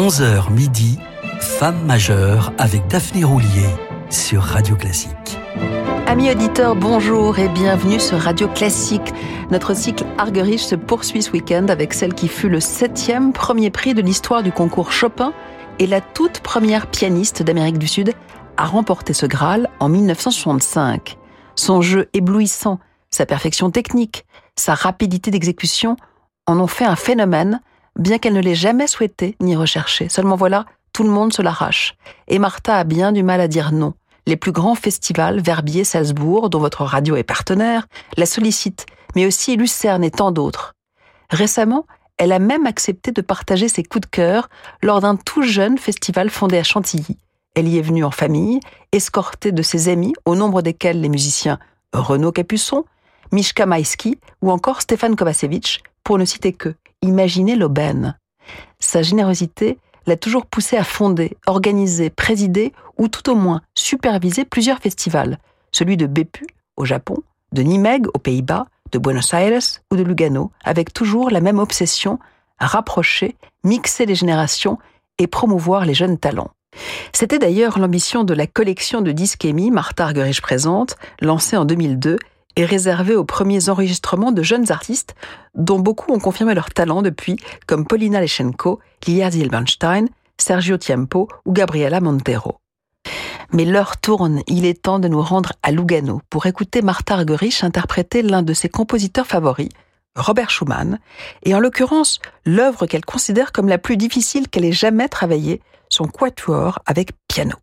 11h midi, Femme majeure avec Daphné Roulier sur Radio Classique. Amis auditeurs, bonjour et bienvenue sur Radio Classique. Notre cycle Argerich se poursuit ce week-end avec celle qui fut le septième premier prix de l'histoire du concours Chopin et la toute première pianiste d'Amérique du Sud à remporter ce Graal en 1965. Son jeu éblouissant, sa perfection technique, sa rapidité d'exécution en ont fait un phénomène, bien qu'elle ne l'ait jamais souhaité ni recherché. Seulement voilà, tout le monde se l'arrache. Et Martha a bien du mal à dire non. Les plus grands festivals, Verbier, Salzbourg, dont votre radio est partenaire, la sollicitent, mais aussi Lucerne et tant d'autres. Récemment, elle a même accepté de partager ses coups de cœur lors d'un tout jeune festival fondé à Chantilly. Elle y est venue en famille, escortée de ses amis, au nombre desquels les musiciens Renaud Capuçon, Mishka Maïski ou encore Stéphane Kovacevic, pour ne citer que. Imaginez l'aubaine. Sa générosité l'a toujours poussé à fonder, organiser, présider ou tout au moins superviser plusieurs festivals, celui de Bépu au Japon, de Nimeg aux Pays-Bas, de Buenos Aires ou de Lugano, avec toujours la même obsession rapprocher, mixer les générations et promouvoir les jeunes talents. C'était d'ailleurs l'ambition de la collection de disques émis Martha Argerich présente, lancée en 2002 et réservée aux premiers enregistrements de jeunes artistes dont beaucoup ont confirmé leur talent depuis, comme Paulina Leschenko, Lia Zilberstein, Sergio Tiempo ou Gabriela Montero. Mais l'heure tourne, il est temps de nous rendre à Lugano pour écouter Martha Argerich interpréter l'un de ses compositeurs favoris, Robert Schumann, et en l'occurrence l'œuvre qu'elle considère comme la plus difficile qu'elle ait jamais travaillée, son quatuor avec piano.